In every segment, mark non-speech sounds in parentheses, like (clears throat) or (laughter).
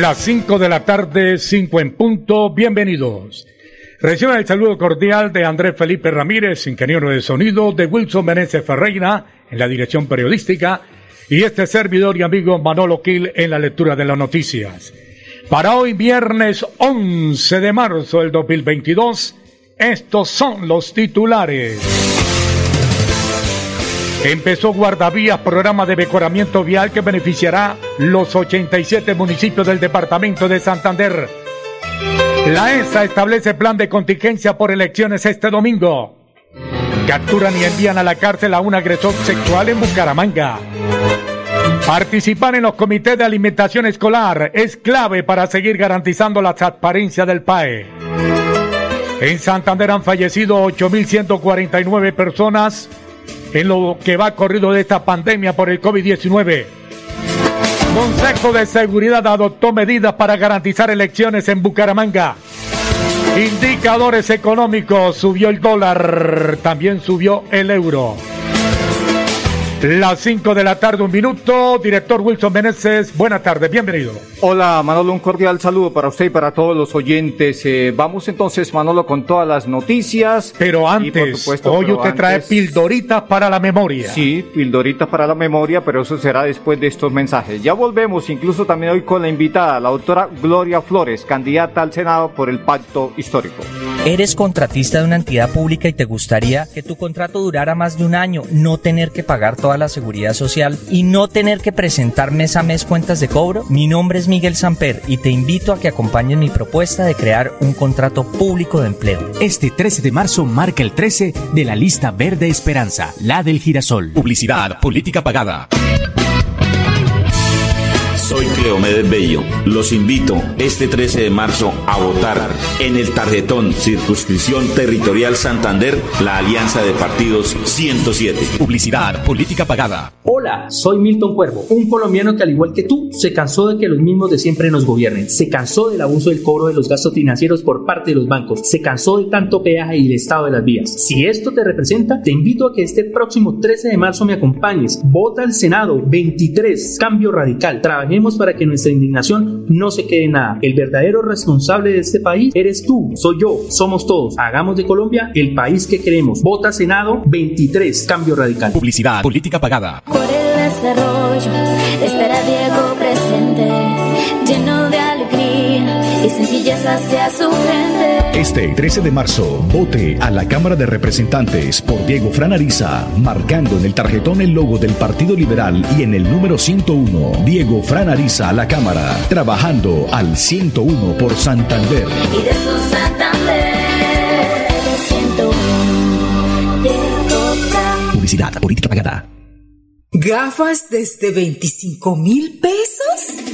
Las 5 de la tarde, 5 en punto. Bienvenidos. Reciban el saludo cordial de Andrés Felipe Ramírez, ingeniero de sonido, de Wilson Meneses Ferreira en la dirección periodística y este servidor y amigo Manolo Quil en la lectura de las noticias. Para hoy, viernes 11 de marzo del 2022, estos son los titulares. Empezó Guardavías, programa de mejoramiento vial que beneficiará los 87 municipios del departamento de Santander. La ESA establece plan de contingencia por elecciones este domingo. Capturan y envían a la cárcel a un agresor sexual en Bucaramanga. Participar en los comités de alimentación escolar es clave para seguir garantizando la transparencia del PAE. En Santander han fallecido 8.149 personas en lo que va corrido de esta pandemia por el COVID-19. Consejo de Seguridad adoptó medidas para garantizar elecciones en Bucaramanga. Indicadores económicos, subió el dólar, también subió el euro. Las 5 de la tarde, un minuto. Director Wilson Meneses, buenas tardes, bienvenido. Hola Manolo, un cordial saludo para usted y para todos los oyentes. Eh, vamos entonces, Manolo, con todas las noticias. Pero antes, supuesto, hoy usted trae pildoritas para la memoria. Sí, pildoritas para la memoria, pero eso será después de estos mensajes. Ya volvemos, incluso también hoy con la invitada, la doctora Gloria Flores, candidata al Senado por el Pacto Histórico. ¿Eres contratista de una entidad pública y te gustaría que tu contrato durara más de un año, no tener que pagar toda la seguridad social y no tener que presentar mes a mes cuentas de cobro? Mi nombre es Miguel Samper y te invito a que acompañes mi propuesta de crear un contrato público de empleo. Este 13 de marzo marca el 13 de la lista verde Esperanza, la del girasol. Publicidad, política pagada. Soy Cleomedes Bello. Los invito este 13 de marzo a votar en el tarjetón Circunscripción Territorial Santander, la Alianza de Partidos 107. Publicidad, política pagada. Hola, soy Milton Cuervo, un colombiano que al igual que tú se cansó de que los mismos de siempre nos gobiernen. Se cansó del abuso del cobro de los gastos financieros por parte de los bancos. Se cansó de tanto peaje y el estado de las vías. Si esto te representa, te invito a que este próximo 13 de marzo me acompañes. Vota al Senado 23, Cambio Radical. Trabajemos para que nuestra indignación no se quede en nada. El verdadero responsable de este país eres tú, soy yo, somos todos. Hagamos de Colombia el país que queremos. Vota Senado 23, Cambio Radical. Publicidad, política pagada. Por el desarrollo estará Diego presente, lleno de alegría y sencillez hacia su gente. Este 13 de marzo, vote a la Cámara de Representantes por Diego Franariza, marcando en el tarjetón el logo del Partido Liberal y en el número 101. Diego Franariza a la Cámara, trabajando al 101 por Santander. Y de su Santander, 101, Diego Publicidad, política pagada. ¿Gafas desde 25 mil pesos?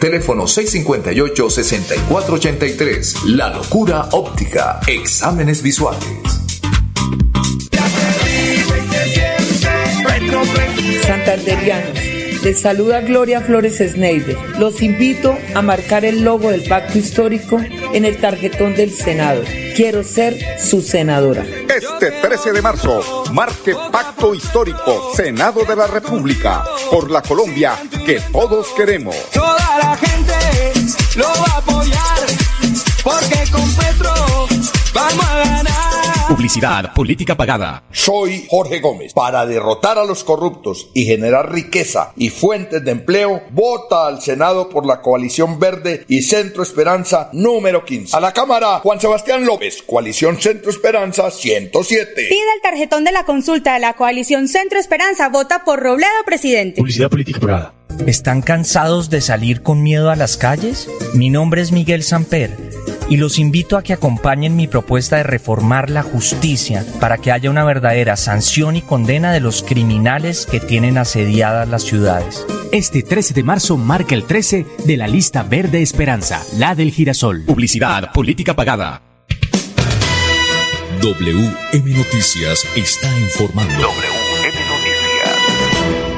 Teléfono 658-6483. La locura óptica. Exámenes visuales. Santanderianos, les saluda Gloria Flores Sneider. Los invito a marcar el logo del pacto histórico en el tarjetón del Senado. Quiero ser su senadora. Este 13 de marzo, marque Pacto Histórico, Senado de la República, por la Colombia que todos queremos. La gente lo va a apoyar, porque con Petro vamos a ganar. Publicidad, política pagada. Soy Jorge Gómez. Para derrotar a los corruptos y generar riqueza y fuentes de empleo, vota al Senado por la coalición verde y Centro Esperanza número 15. A la Cámara, Juan Sebastián López, coalición Centro Esperanza 107. Pide el tarjetón de la consulta de la coalición Centro Esperanza. Vota por Robledo, presidente. Publicidad política pagada. ¿Están cansados de salir con miedo a las calles? Mi nombre es Miguel Samper y los invito a que acompañen mi propuesta de reformar la justicia para que haya una verdadera sanción y condena de los criminales que tienen asediadas las ciudades. Este 13 de marzo marca el 13 de la lista Verde Esperanza, la del girasol. Publicidad, política pagada. WM Noticias está informando.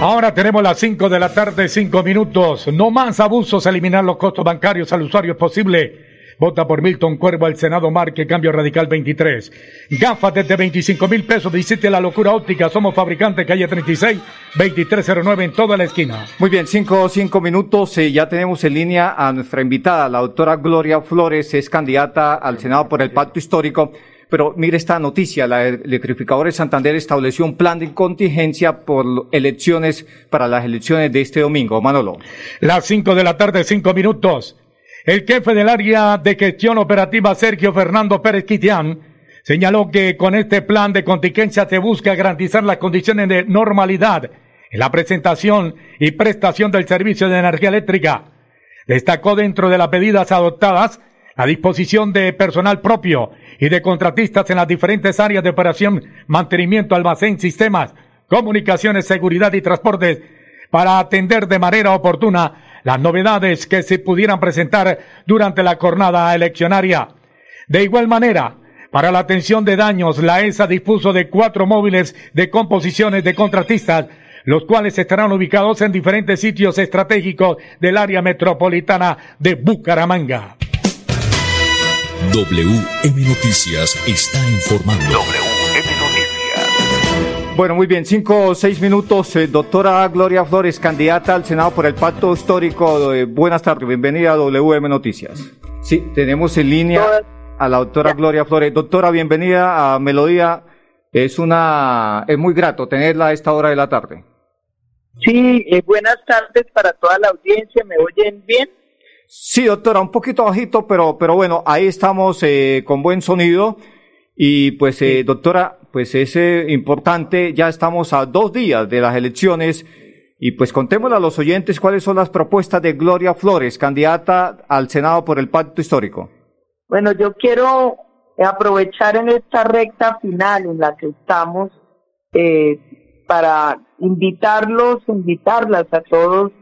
Ahora tenemos las 5 de la tarde, 5 minutos. No más abusos, eliminar los costos bancarios al usuario es posible. Vota por Milton Cuervo al Senado Marque Cambio Radical 23. Gafas desde 25 mil pesos. Visite la locura óptica. Somos fabricantes calle 36, 2309 en toda la esquina. Muy bien, cinco, cinco minutos. Eh, ya tenemos en línea a nuestra invitada, la doctora Gloria Flores. Es candidata al Senado por el Pacto Histórico. Pero mire esta noticia, la electrificadora de Santander estableció un plan de contingencia por elecciones, para las elecciones de este domingo. Manolo. Las 5 de la tarde, 5 minutos. El jefe del área de gestión operativa, Sergio Fernando Pérez Quitián, señaló que con este plan de contingencia se busca garantizar las condiciones de normalidad en la presentación y prestación del servicio de energía eléctrica. Destacó dentro de las medidas adoptadas la disposición de personal propio y de contratistas en las diferentes áreas de operación, mantenimiento, almacén, sistemas, comunicaciones, seguridad y transportes para atender de manera oportuna las novedades que se pudieran presentar durante la jornada eleccionaria. De igual manera, para la atención de daños, la ESA dispuso de cuatro móviles de composiciones de contratistas, los cuales estarán ubicados en diferentes sitios estratégicos del área metropolitana de Bucaramanga. WM Noticias está informando. WM Noticias. Bueno, muy bien, cinco o seis minutos. Eh, doctora Gloria Flores, candidata al Senado por el Pacto Histórico. Eh, buenas tardes, bienvenida a WM Noticias. Sí, tenemos en línea a la doctora Gloria Flores. Doctora, bienvenida a Melodía. Es una, es muy grato tenerla a esta hora de la tarde. Sí, eh, buenas tardes para toda la audiencia. ¿Me oyen bien? Sí, doctora, un poquito bajito, pero, pero bueno, ahí estamos eh, con buen sonido. Y pues, eh, doctora, pues es eh, importante, ya estamos a dos días de las elecciones. Y pues contémosle a los oyentes cuáles son las propuestas de Gloria Flores, candidata al Senado por el Pacto Histórico. Bueno, yo quiero aprovechar en esta recta final en la que estamos para invitarlos, invitarlas a todos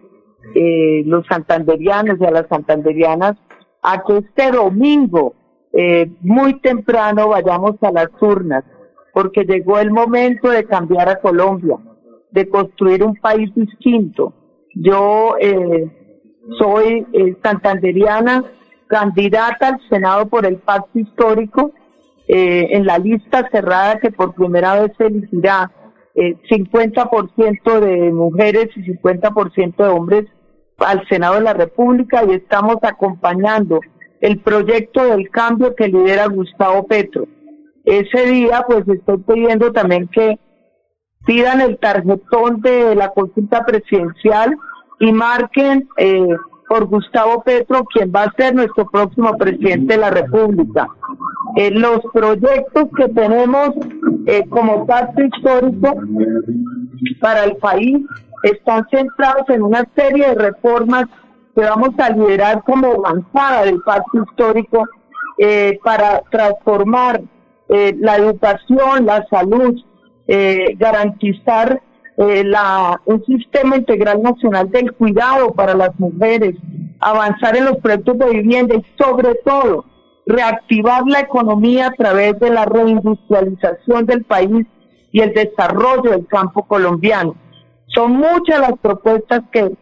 eh, los santanderianos y a las santanderianas a que este domingo, eh, muy temprano, vayamos a las urnas, porque llegó el momento de cambiar a Colombia, de construir un país distinto. Yo eh, soy eh, santanderiana, candidata al Senado por el Pacto Histórico, eh, en la lista cerrada que por primera vez se elegirá eh, 50% de mujeres y 50% de hombres al Senado de la República y estamos acompañando el proyecto del cambio que lidera Gustavo Petro. Ese día, pues estoy pidiendo también que pidan el tarjetón de la consulta presidencial y marquen eh, por Gustavo Petro, quien va a ser nuestro próximo presidente de la República. Eh, los proyectos que tenemos eh, como pacto histórico para el país están centrados en una serie de reformas que vamos a liderar como avanzada del pacto histórico eh, para transformar eh, la educación, la salud, eh, la, un sistema integral nacional del cuidado para las mujeres, avanzar en los proyectos de vivienda y sobre todo reactivar la economía a través de la reindustrialización del país y el desarrollo del campo colombiano. Son muchas las propuestas que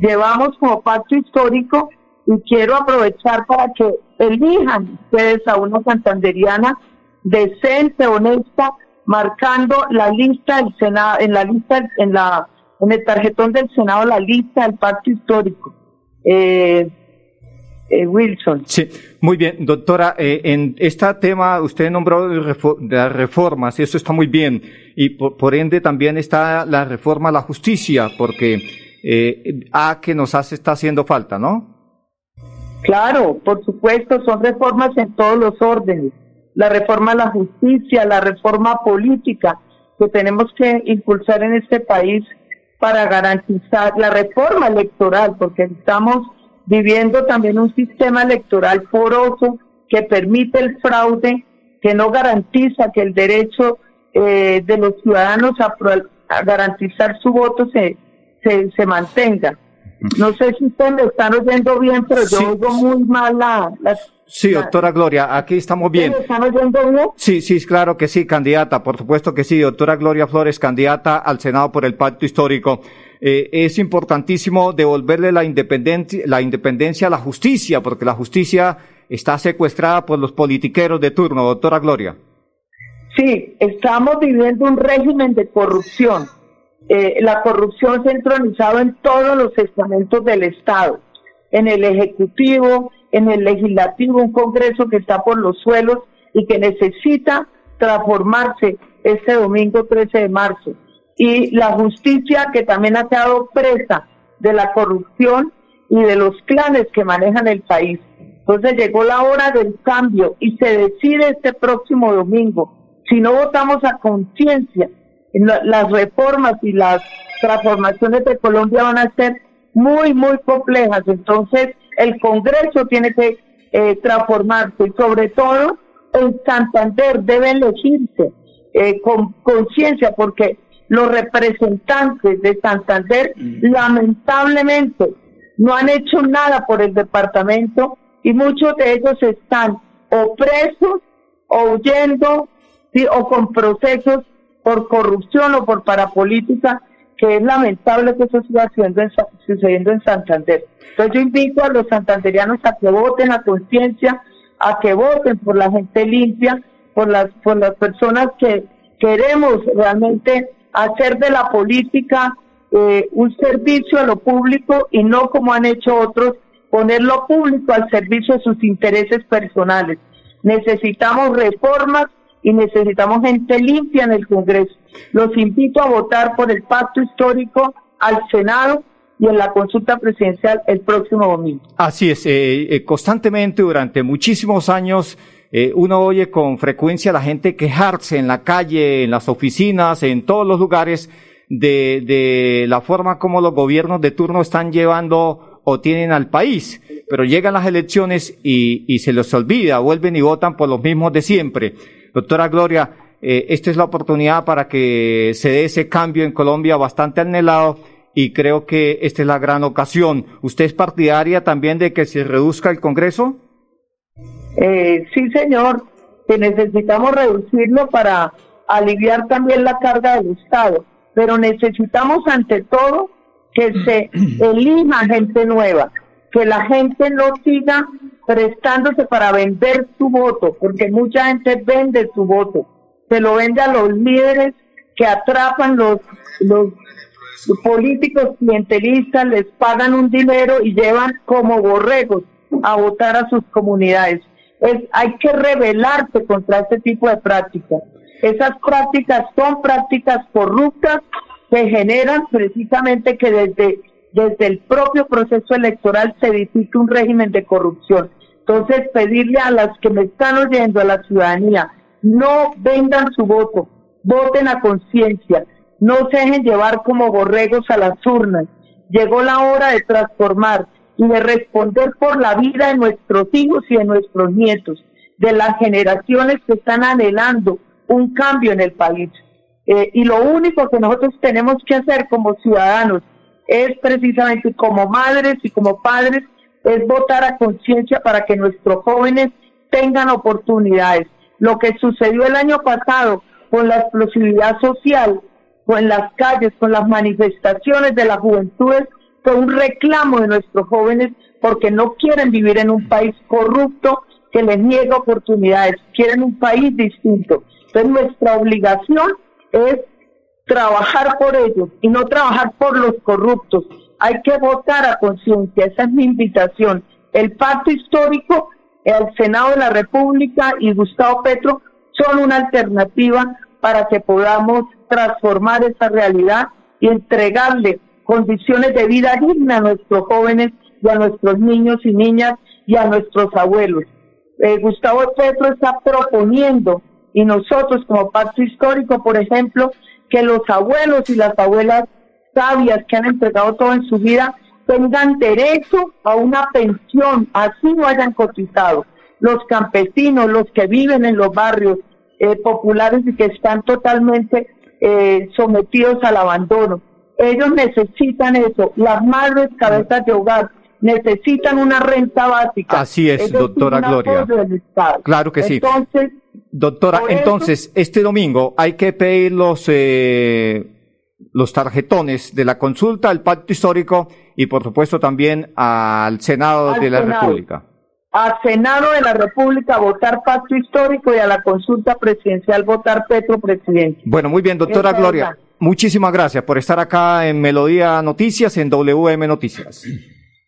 llevamos como pacto histórico y quiero aprovechar para que elijan ustedes a una santanderiana decente, honesta, marcando la lista del Senado, en la lista, en la, en el tarjetón del Senado la lista del pacto histórico. Eh, eh, Wilson. Sí, muy bien, doctora. Eh, en este tema usted nombró las reformas, y eso está muy bien. Y por, ende también está la reforma a la justicia, porque eh, a que nos hace, está haciendo falta, ¿no? Claro, por supuesto, son reformas en todos los órdenes. La reforma a la justicia, la reforma política que tenemos que impulsar en este país para garantizar la reforma electoral, porque estamos viviendo también un sistema electoral poroso que permite el fraude, que no garantiza que el derecho eh, de los ciudadanos a, garantizar su voto se, se, mantenga. No sé si ustedes me están oyendo bien, pero yo oigo muy mal la, Sí, doctora Gloria, aquí estamos bien. ¿Me están oyendo bien? Sí, sí, claro que sí, candidata, por supuesto que sí. Doctora Gloria Flores, candidata al Senado por el Pacto Histórico. Eh, es importantísimo devolverle la independencia, la independencia a la justicia, porque la justicia está secuestrada por los politiqueros de turno, doctora Gloria. Sí, estamos viviendo un régimen de corrupción. Eh, la corrupción se ha entronizado en todos los estamentos del Estado, en el Ejecutivo, en el Legislativo, un Congreso que está por los suelos y que necesita transformarse este domingo 13 de marzo y la justicia que también ha quedado presa de la corrupción y de los clanes que manejan el país. Entonces llegó la hora del cambio y se decide este próximo domingo. Si no votamos a conciencia, las reformas y las transformaciones de Colombia van a ser muy, muy complejas. Entonces el Congreso tiene que eh, transformarse y sobre todo en Santander debe elegirse eh, con conciencia porque los representantes de Santander lamentablemente no han hecho nada por el departamento y muchos de ellos están o presos o huyendo o con procesos por corrupción o por parapolítica que es lamentable que eso siga sucediendo en Santander. Entonces yo invito a los santanderianos a que voten a conciencia, a que voten por la gente limpia, por las, por las personas que queremos realmente hacer de la política eh, un servicio a lo público y no como han hecho otros, poner lo público al servicio de sus intereses personales. Necesitamos reformas y necesitamos gente limpia en el Congreso. Los invito a votar por el pacto histórico al Senado y en la consulta presidencial el próximo domingo. Así es, eh, eh, constantemente durante muchísimos años eh, uno oye con frecuencia a la gente quejarse en la calle, en las oficinas, en todos los lugares de, la forma como los gobiernos de turno están llevando o tienen al país. Pero llegan las elecciones y, y se les olvida, vuelven y votan por los mismos de siempre. Doctora Gloria, eh, esta es la oportunidad para que se dé ese cambio en Colombia bastante anhelado y creo que esta es la gran ocasión. ¿Usted es partidaria también de que se reduzca el Congreso? Eh, sí, señor, que necesitamos reducirlo para aliviar también la carga del Estado, pero necesitamos ante todo que se (clears throat) elija gente nueva, que la gente no siga prestándose para vender su voto, porque mucha gente vende su voto, se lo vende a los líderes que atrapan los, los políticos clientelistas, les pagan un dinero y llevan como borregos a votar a sus comunidades es, hay que rebelarse contra este tipo de prácticas. Esas prácticas son prácticas corruptas que generan precisamente que desde, desde el propio proceso electoral se edifique un régimen de corrupción. Entonces, pedirle a las que me están oyendo, a la ciudadanía, no vendan su voto, voten a conciencia, no se dejen llevar como borregos a las urnas. Llegó la hora de transformar y de responder por la vida de nuestros hijos y de nuestros nietos, de las generaciones que están anhelando un cambio en el país. Eh, y lo único que nosotros tenemos que hacer como ciudadanos es precisamente como madres y como padres, es votar a conciencia para que nuestros jóvenes tengan oportunidades. Lo que sucedió el año pasado con la explosividad social, con las calles, con las manifestaciones de las juventudes, un reclamo de nuestros jóvenes porque no quieren vivir en un país corrupto que les niega oportunidades, quieren un país distinto. Entonces nuestra obligación es trabajar por ellos y no trabajar por los corruptos. Hay que votar a conciencia, esa es mi invitación. El pacto histórico, el Senado de la República y Gustavo Petro son una alternativa para que podamos transformar esa realidad y entregarle condiciones de vida digna a nuestros jóvenes y a nuestros niños y niñas y a nuestros abuelos. Eh, Gustavo Petro está proponiendo y nosotros como pacto histórico, por ejemplo, que los abuelos y las abuelas sabias que han entregado todo en su vida tengan derecho a una pensión, así no hayan cotizado. Los campesinos, los que viven en los barrios eh, populares y que están totalmente eh, sometidos al abandono. Ellos necesitan eso. Las madres cabezas de hogar necesitan una renta básica. Así es, doctora Gloria. Claro que sí. Doctora, entonces, este domingo hay que pedir los, eh, los tarjetones de la consulta al pacto histórico y por supuesto también al Senado de la República. Al Senado de la República votar pacto histórico y a la consulta presidencial votar Petro presidente. Bueno, muy bien, doctora Gloria. Muchísimas gracias por estar acá en Melodía Noticias, en WM Noticias.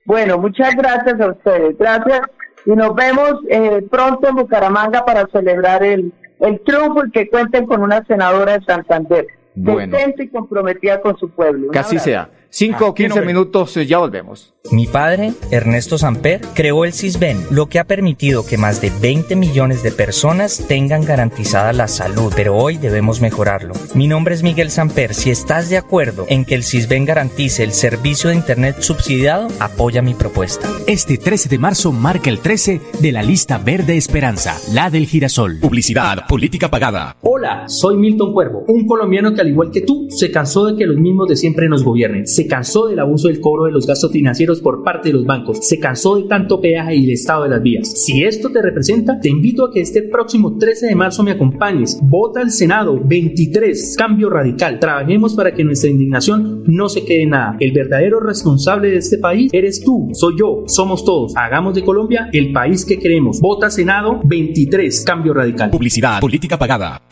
Bueno, muchas gracias a ustedes. Gracias. Y nos vemos eh, pronto en Bucaramanga para celebrar el, el triunfo y que cuenten con una senadora de Santander. Bueno. Y comprometida con su pueblo. Que así sea. Cinco o quince minutos, eh, ya volvemos. Mi padre, Ernesto Samper, creó el CISBEN, lo que ha permitido que más de 20 millones de personas tengan garantizada la salud, pero hoy debemos mejorarlo. Mi nombre es Miguel Samper. Si estás de acuerdo en que el CISBEN garantice el servicio de Internet subsidiado, apoya mi propuesta. Este 13 de marzo marca el 13 de la lista verde Esperanza, la del girasol. Publicidad, política pagada. Hola, soy Milton Cuervo, un colombiano que al igual que tú se cansó de que los mismos de siempre nos gobiernen se cansó del abuso del cobro de los gastos financieros por parte de los bancos, se cansó de tanto peaje y el estado de las vías. Si esto te representa, te invito a que este próximo 13 de marzo me acompañes. Vota al Senado 23, cambio radical. Trabajemos para que nuestra indignación no se quede en nada. El verdadero responsable de este país eres tú, soy yo, somos todos. Hagamos de Colombia el país que queremos. Vota Senado 23, cambio radical. Publicidad, política pagada.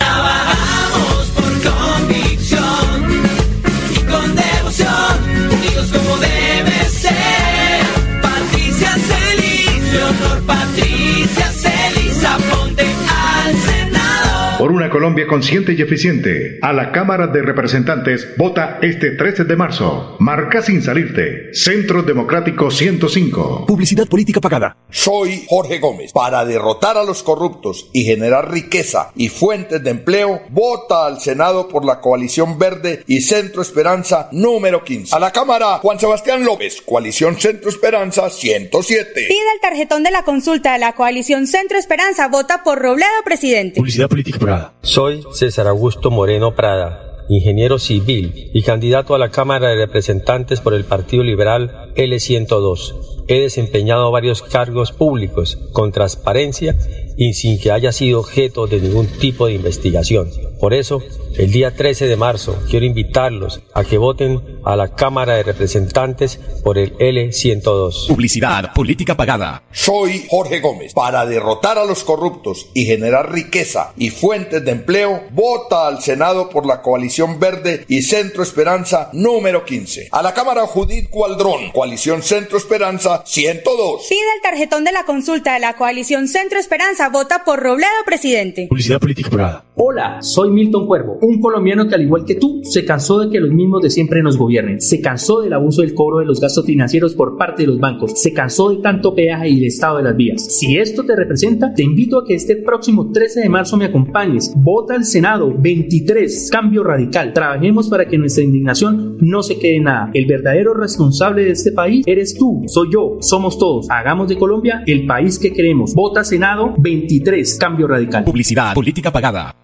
Una Colombia consciente y eficiente, a la Cámara de Representantes vota este 13 de marzo. Marca sin salirte. Centro Democrático 105. Publicidad política pagada. Soy Jorge Gómez. Para derrotar a los corruptos y generar riqueza y fuentes de empleo, vota al Senado por la coalición verde y Centro Esperanza número 15. A la Cámara, Juan Sebastián López, coalición Centro Esperanza 107. Pide el tarjetón de la consulta de la coalición Centro Esperanza. Vota por Robledo, presidente. Publicidad política pagada. Soy César Augusto Moreno Prada, ingeniero civil y candidato a la Cámara de Representantes por el Partido Liberal L102. He desempeñado varios cargos públicos con transparencia y sin que haya sido objeto de ningún tipo de investigación. Por eso, el día 13 de marzo quiero invitarlos a que voten a la Cámara de Representantes por el L102. Publicidad, política pagada. Soy Jorge Gómez. Para derrotar a los corruptos y generar riqueza y fuentes de empleo, vota al Senado por la coalición verde y Centro Esperanza número 15. A la Cámara Judith Cualdrón, coalición Centro Esperanza 102. Pide el tarjetón de la consulta de la coalición Centro Esperanza. Vota por Robledo, presidente. Publicidad política pagada. Hola, soy Milton Cuervo, un colombiano que al igual que tú se cansó de que los mismos de siempre nos gobiernen, se cansó del abuso del cobro de los gastos financieros por parte de los bancos, se cansó de tanto peaje y el estado de las vías. Si esto te representa, te invito a que este próximo 13 de marzo me acompañes. Vota al Senado 23, cambio radical. Trabajemos para que nuestra indignación no se quede en nada. El verdadero responsable de este país eres tú, soy yo, somos todos. Hagamos de Colombia el país que queremos. Vota Senado 23, cambio radical. Publicidad, política pagada.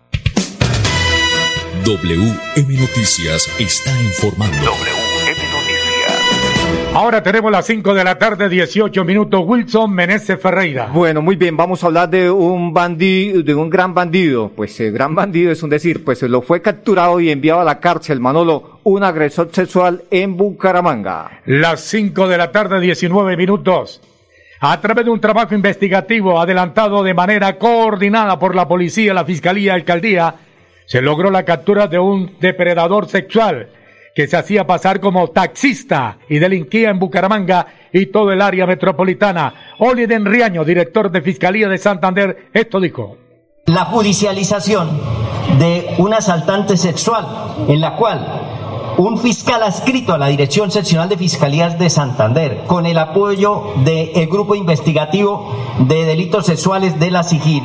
WM Noticias está informando. Ahora tenemos las 5 de la tarde, 18 minutos. Wilson Meneses Ferreira. Bueno, muy bien, vamos a hablar de un bandido, de un gran bandido. Pues el gran bandido es un decir, pues lo fue capturado y enviado a la cárcel, Manolo, un agresor sexual en Bucaramanga. Las 5 de la tarde, 19 minutos. A través de un trabajo investigativo adelantado de manera coordinada por la policía, la fiscalía alcaldía, se logró la captura de un depredador sexual que se hacía pasar como taxista y delinquía en Bucaramanga y todo el área metropolitana. Oliden Riaño, director de Fiscalía de Santander, esto dijo. La judicialización de un asaltante sexual en la cual un fiscal adscrito a la Dirección Seccional de Fiscalías de Santander, con el apoyo del Grupo Investigativo de Delitos Sexuales de la SIGIL,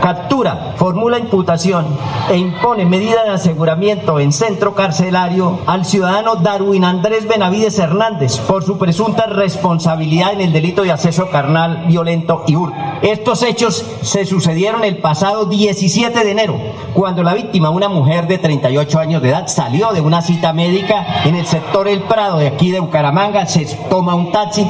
captura, formula imputación e impone medida de aseguramiento en centro carcelario al ciudadano Darwin Andrés Benavides Hernández por su presunta responsabilidad en el delito de acceso carnal violento y hurto. Estos hechos se sucedieron el pasado 17 de enero, cuando la víctima, una mujer de 38 años de edad, salió de una cita médica en el sector El Prado de aquí de Bucaramanga, se toma un taxi.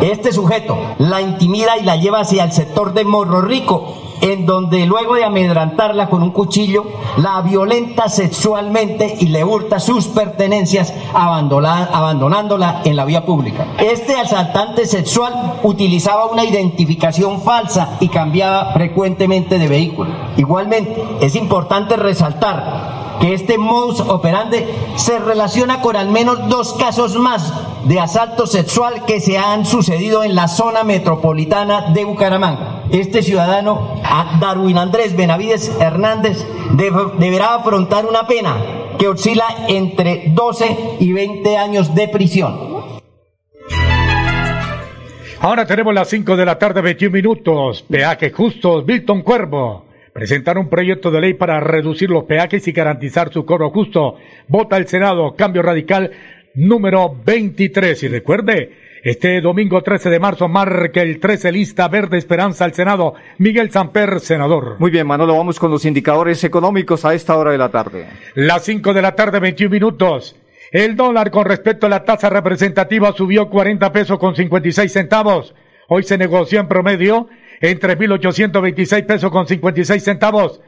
Este sujeto la intimida y la lleva hacia el sector de Morro Rico, en donde luego de amedrantarla con un cuchillo, la violenta sexualmente y le hurta sus pertenencias abandonándola en la vía pública. Este asaltante sexual utilizaba una identificación falsa y cambiaba frecuentemente de vehículo. Igualmente, es importante resaltar que este modus operandi se relaciona con al menos dos casos más de asalto sexual que se han sucedido en la zona metropolitana de Bucaramanga. Este ciudadano, Darwin Andrés Benavides Hernández, deberá afrontar una pena que oscila entre 12 y 20 años de prisión. Ahora tenemos las 5 de la tarde, 21 minutos. Peaje justos, Milton Cuervo presentar un proyecto de ley para reducir los peajes y garantizar su cobro justo. Vota el Senado, cambio radical número 23. Y recuerde, este domingo 13 de marzo marca el 13 lista verde esperanza al Senado. Miguel Samper, senador. Muy bien, Manolo, vamos con los indicadores económicos a esta hora de la tarde. Las 5 de la tarde, 21 minutos. El dólar con respecto a la tasa representativa subió 40 pesos con 56 centavos. Hoy se negoció en promedio en 3.826 pesos con 56 centavos.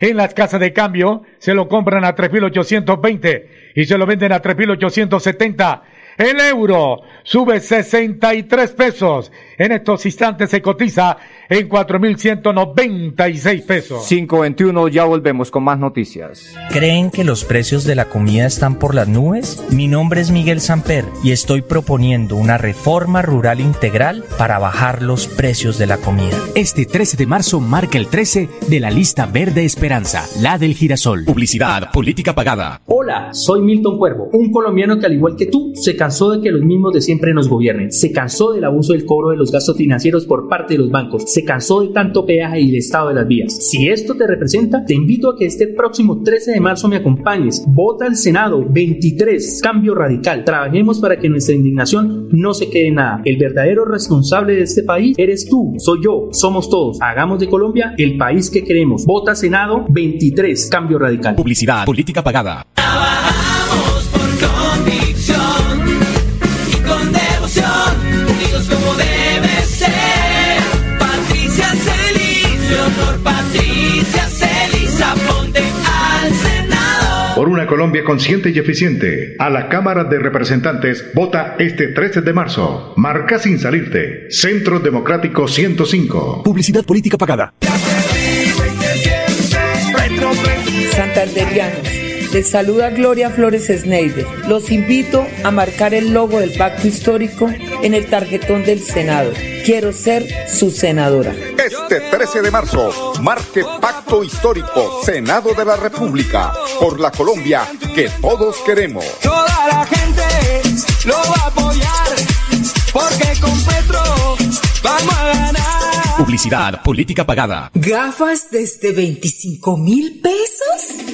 En las casas de cambio se lo compran a 3.820 y se lo venden a 3.870. El euro sube 63 pesos. En estos instantes se cotiza en 4.196 pesos. 521, ya volvemos con más noticias. ¿Creen que los precios de la comida están por las nubes? Mi nombre es Miguel Samper y estoy proponiendo una reforma rural integral para bajar los precios de la comida. Este 13 de marzo marca el 13 de la lista verde Esperanza, la del girasol. Publicidad, política pagada. Hola, soy Milton Cuervo, un colombiano que al igual que tú se cansó de que los mismos de siempre nos gobiernen, se cansó del abuso del cobro de los gastos financieros por parte de los bancos, se cansó de tanto peaje y el estado de las vías. Si esto te representa, te invito a que este próximo 13 de marzo me acompañes. Vota al Senado 23, cambio radical. Trabajemos para que nuestra indignación no se quede en nada. El verdadero responsable de este país eres tú, soy yo, somos todos. Hagamos de Colombia el país que queremos. Vota Senado 23, cambio radical. Publicidad, política pagada. Una Colombia consciente y eficiente, a la Cámara de Representantes vota este 13 de marzo. Marca sin salirte. Centro Democrático 105. Publicidad política pagada. Santanderianos, les saluda Gloria Flores Sneider. Los invito a marcar el logo del pacto histórico en el tarjetón del Senado. Quiero ser su senadora. Este 13 de marzo, marque Pacto Histórico, Senado de la República, por la Colombia que todos queremos. Toda la gente lo va a apoyar, porque con Petro vamos a ganar. Publicidad, política pagada. ¿Gafas desde 25 mil pesos?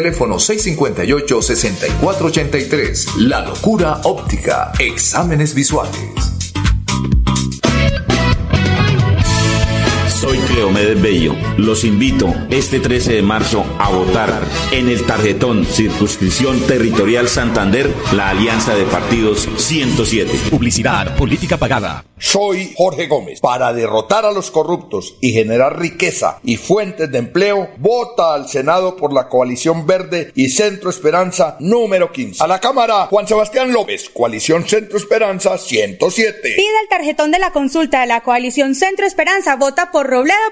Teléfono 658-6483. La locura óptica. Exámenes visuales. Soy Cleomedes Bello. Los invito este 13 de marzo a votar en el tarjetón Circunscripción Territorial Santander, la Alianza de Partidos 107. Publicidad, política pagada. Soy Jorge Gómez. Para derrotar a los corruptos y generar riqueza y fuentes de empleo, vota al Senado por la coalición verde y Centro Esperanza número 15. A la Cámara, Juan Sebastián López, coalición Centro Esperanza 107. Pide el tarjetón de la consulta de la coalición Centro Esperanza. Vota por Robledo,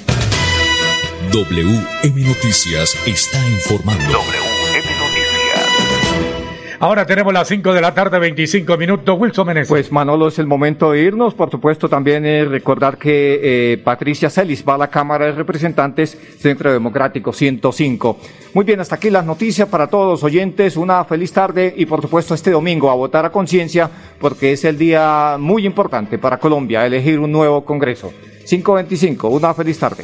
WM Noticias está informando. Ahora tenemos las 5 de la tarde, 25 minutos. Wilson Meneses. Pues Manolo, es el momento de irnos. Por supuesto, también eh, recordar que eh, Patricia Celis va a la Cámara de Representantes, Centro Democrático 105. Muy bien, hasta aquí las noticias para todos los oyentes. Una feliz tarde y, por supuesto, este domingo a votar a conciencia, porque es el día muy importante para Colombia, elegir un nuevo Congreso. 525, una feliz tarde.